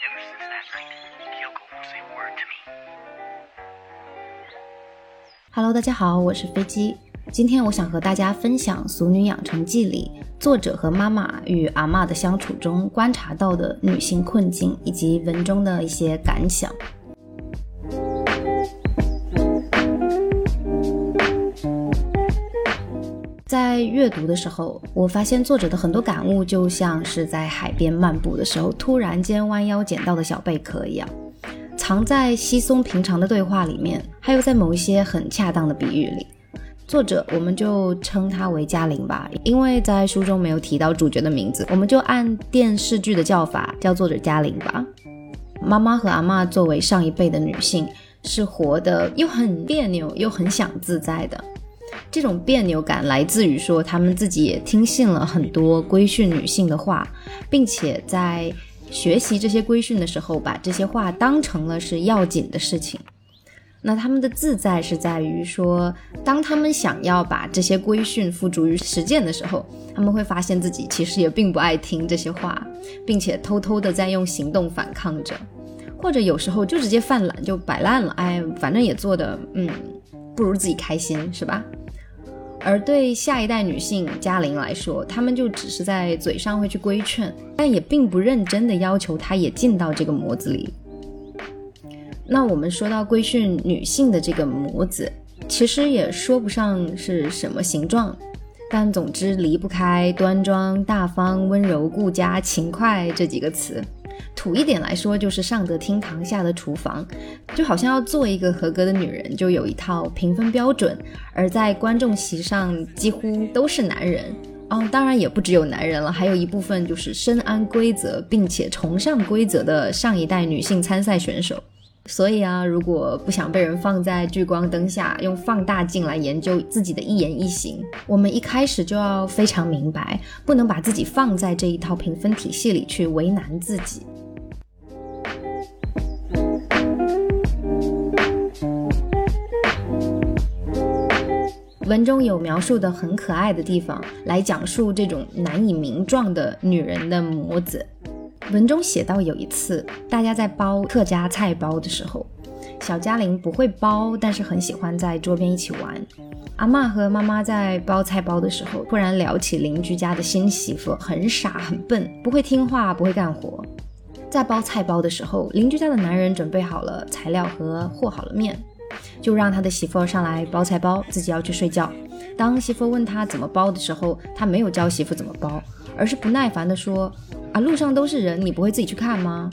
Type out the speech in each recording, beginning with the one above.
every hello 大家好，我是飞机。今天我想和大家分享《俗女养成记》里作者和妈妈与阿嬷的相处中观察到的女性困境，以及文中的一些感想。在阅读的时候，我发现作者的很多感悟就像是在海边漫步的时候突然间弯腰捡到的小贝壳一样，藏在稀松平常的对话里面，还有在某一些很恰当的比喻里。作者我们就称他为嘉玲吧，因为在书中没有提到主角的名字，我们就按电视剧的叫法叫作者嘉玲吧。妈妈和阿嬷作为上一辈的女性，是活得又很别扭又很想自在的。这种别扭感来自于说，他们自己也听信了很多规训女性的话，并且在学习这些规训的时候，把这些话当成了是要紧的事情。那他们的自在是在于说，当他们想要把这些规训付诸于实践的时候，他们会发现自己其实也并不爱听这些话，并且偷偷的在用行动反抗着，或者有时候就直接犯懒就摆烂了，哎，反正也做的嗯不如自己开心，是吧？而对下一代女性嘉玲来说，她们就只是在嘴上会去规劝，但也并不认真的要求她也进到这个模子里。那我们说到规训女性的这个模子，其实也说不上是什么形状，但总之离不开端庄、大方、温柔、顾家、勤快这几个词。土一点来说，就是上得厅堂，下得厨房，就好像要做一个合格的女人，就有一套评分标准。而在观众席上，几乎都是男人哦，当然也不只有男人了，还有一部分就是深谙规则并且崇尚规则的上一代女性参赛选手。所以啊，如果不想被人放在聚光灯下，用放大镜来研究自己的一言一行，我们一开始就要非常明白，不能把自己放在这一套评分体系里去为难自己。文中有描述的很可爱的地方，来讲述这种难以名状的女人的模子。文中写到，有一次大家在包客家菜包的时候，小嘉玲不会包，但是很喜欢在桌边一起玩。阿妈和妈妈在包菜包的时候，突然聊起邻居家的新媳妇，很傻很笨，不会听话，不会干活。在包菜包的时候，邻居家的男人准备好了材料和和好了面。就让他的媳妇上来包菜包，自己要去睡觉。当媳妇问他怎么包的时候，他没有教媳妇怎么包，而是不耐烦地说：“啊，路上都是人，你不会自己去看吗？”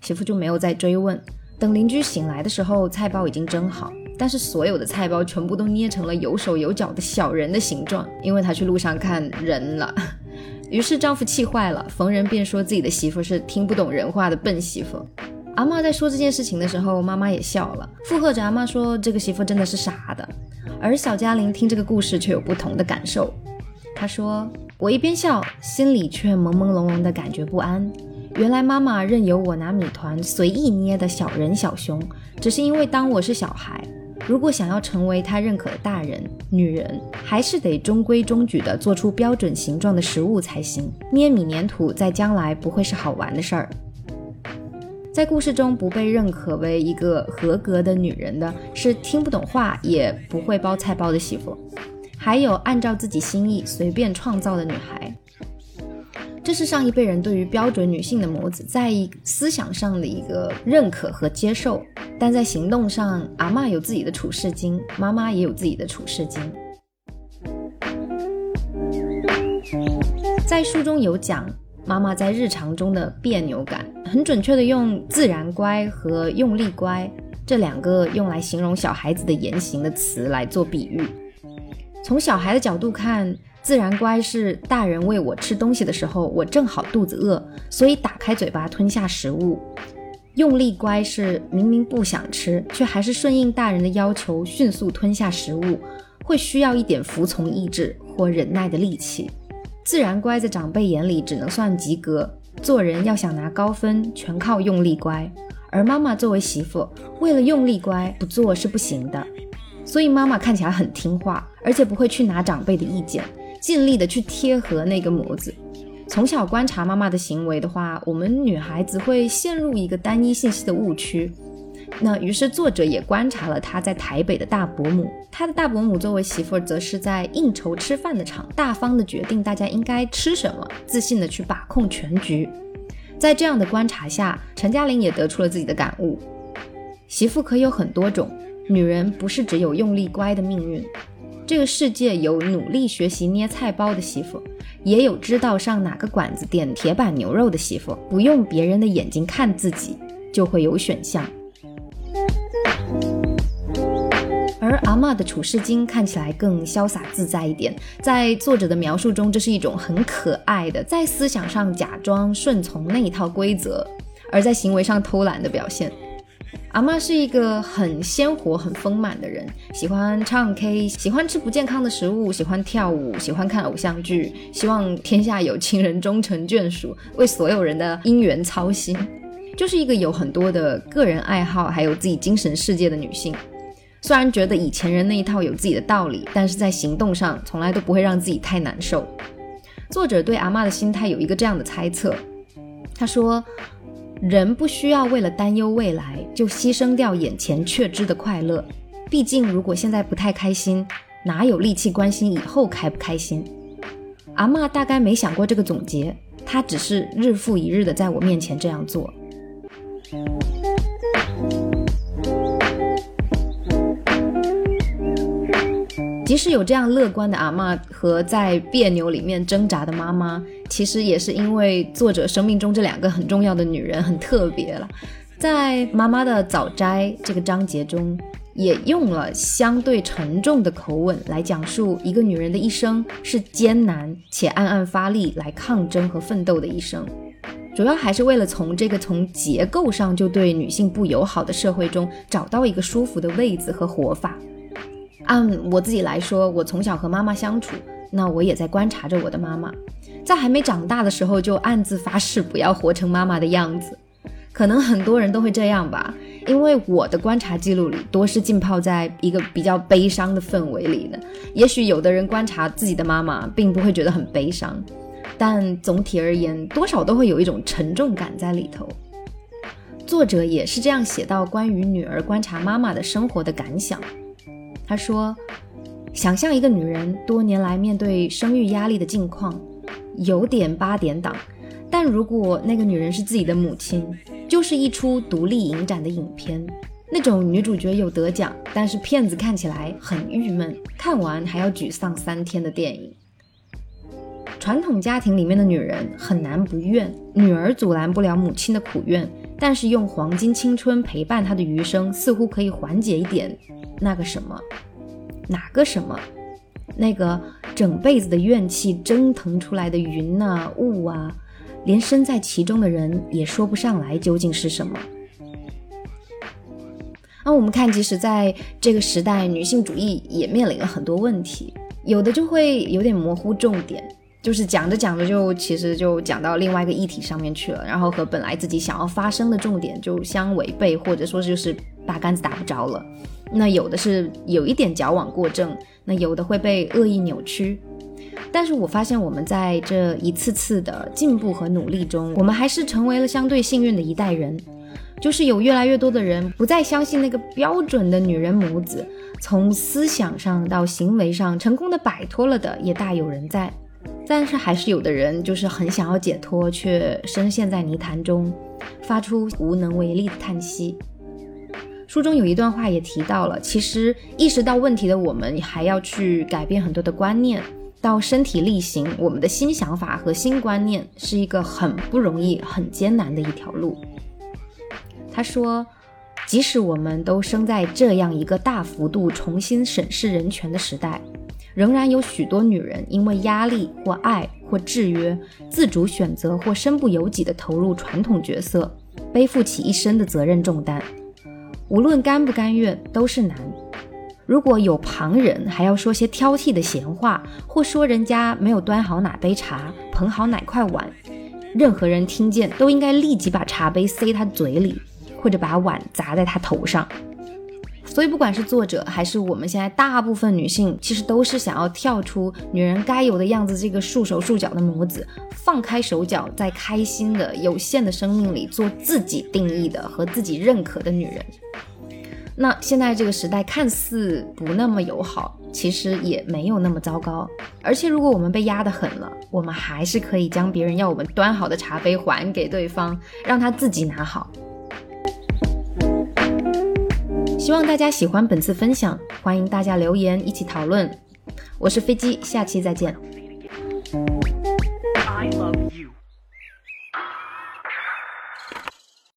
媳妇就没有再追问。等邻居醒来的时候，菜包已经蒸好，但是所有的菜包全部都捏成了有手有脚的小人的形状，因为他去路上看人了。于是丈夫气坏了，逢人便说自己的媳妇是听不懂人话的笨媳妇。阿妈在说这件事情的时候，妈妈也笑了，附和着阿妈说：“这个媳妇真的是傻的。”而小嘉玲听这个故事却有不同的感受。他说：“我一边笑，心里却朦朦胧胧的感觉不安。原来妈妈任由我拿米团随意捏的小人小熊，只是因为当我是小孩，如果想要成为她认可的大人、女人，还是得中规中矩的做出标准形状的食物才行。捏米粘土在将来不会是好玩的事儿。”在故事中不被认可为一个合格的女人的是听不懂话也不会包菜包的媳妇，还有按照自己心意随便创造的女孩。这是上一辈人对于标准女性的模子在思想上的一个认可和接受，但在行动上，阿妈有自己的处事经，妈妈也有自己的处事经。在书中有讲。妈妈在日常中的别扭感，很准确的用“自然乖”和“用力乖”这两个用来形容小孩子的言行的词来做比喻。从小孩的角度看，“自然乖”是大人喂我吃东西的时候，我正好肚子饿，所以打开嘴巴吞下食物；“用力乖”是明明不想吃，却还是顺应大人的要求，迅速吞下食物，会需要一点服从意志或忍耐的力气。自然乖在长辈眼里只能算及格，做人要想拿高分，全靠用力乖。而妈妈作为媳妇，为了用力乖，不做是不行的。所以妈妈看起来很听话，而且不会去拿长辈的意见，尽力的去贴合那个模子。从小观察妈妈的行为的话，我们女孩子会陷入一个单一信息的误区。那于是作者也观察了她在台北的大伯母，她的大伯母作为媳妇儿，则是在应酬吃饭的场，大方的决定大家应该吃什么，自信的去把控全局。在这样的观察下，陈嘉玲也得出了自己的感悟：媳妇可有很多种，女人不是只有用力乖的命运。这个世界有努力学习捏菜包的媳妇，也有知道上哪个馆子点铁板牛肉的媳妇。不用别人的眼睛看自己，就会有选项。而阿嬷的处事经看起来更潇洒自在一点，在作者的描述中，这是一种很可爱的，在思想上假装顺从那一套规则，而在行为上偷懒的表现。阿妈是一个很鲜活、很丰满的人，喜欢唱 K，喜欢吃不健康的食物，喜欢跳舞，喜欢看偶像剧，希望天下有情人终成眷属，为所有人的姻缘操心，就是一个有很多的个人爱好，还有自己精神世界的女性。虽然觉得以前人那一套有自己的道理，但是在行动上从来都不会让自己太难受。作者对阿妈的心态有一个这样的猜测，他说。人不需要为了担忧未来就牺牲掉眼前确知的快乐，毕竟如果现在不太开心，哪有力气关心以后开不开心？阿妈大概没想过这个总结，她只是日复一日的在我面前这样做。即使有这样乐观的阿妈和在别扭里面挣扎的妈妈，其实也是因为作者生命中这两个很重要的女人很特别了。在妈妈的早摘这个章节中，也用了相对沉重的口吻来讲述一个女人的一生是艰难且暗暗发力来抗争和奋斗的一生，主要还是为了从这个从结构上就对女性不友好的社会中找到一个舒服的位子和活法。按我自己来说，我从小和妈妈相处，那我也在观察着我的妈妈，在还没长大的时候就暗自发誓不要活成妈妈的样子。可能很多人都会这样吧，因为我的观察记录里多是浸泡在一个比较悲伤的氛围里的。也许有的人观察自己的妈妈并不会觉得很悲伤，但总体而言，多少都会有一种沉重感在里头。作者也是这样写到关于女儿观察妈妈的生活的感想。他说：“想象一个女人多年来面对生育压力的境况，有点八点档。但如果那个女人是自己的母亲，就是一出独立影展的影片，那种女主角有得奖，但是片子看起来很郁闷，看完还要沮丧三天的电影。传统家庭里面的女人很难不怨，女儿阻拦不了母亲的苦怨，但是用黄金青春陪伴她的余生，似乎可以缓解一点。”那个什么，哪个什么，那个整辈子的怨气蒸腾出来的云呐雾啊，连身在其中的人也说不上来究竟是什么。那我们看，即使在这个时代，女性主义也面临了很多问题，有的就会有点模糊重点，就是讲着讲着就其实就讲到另外一个议题上面去了，然后和本来自己想要发生的重点就相违背，或者说就是八竿子打不着了。那有的是有一点矫枉过正，那有的会被恶意扭曲。但是我发现我们在这一次次的进步和努力中，我们还是成为了相对幸运的一代人。就是有越来越多的人不再相信那个标准的女人母子，从思想上到行为上成功的摆脱了的也大有人在。但是还是有的人就是很想要解脱，却深陷在泥潭中，发出无能为力的叹息。书中有一段话也提到了，其实意识到问题的我们，还要去改变很多的观念，到身体力行，我们的新想法和新观念是一个很不容易、很艰难的一条路。他说，即使我们都生在这样一个大幅度重新审视人权的时代，仍然有许多女人因为压力或爱或制约，自主选择或身不由己地投入传统角色，背负起一生的责任重担。无论甘不甘愿，都是难。如果有旁人还要说些挑剔的闲话，或说人家没有端好哪杯茶、捧好哪块碗，任何人听见都应该立即把茶杯塞他嘴里，或者把碗砸在他头上。所以，不管是作者还是我们现在大部分女性，其实都是想要跳出女人该有的样子这个束手束脚的模子，放开手脚，在开心的有限的生命里做自己定义的和自己认可的女人。那现在这个时代看似不那么友好，其实也没有那么糟糕。而且如果我们被压得狠了，我们还是可以将别人要我们端好的茶杯还给对方，让他自己拿好。希望大家喜欢本次分享，欢迎大家留言一起讨论。我是飞机，下期再见。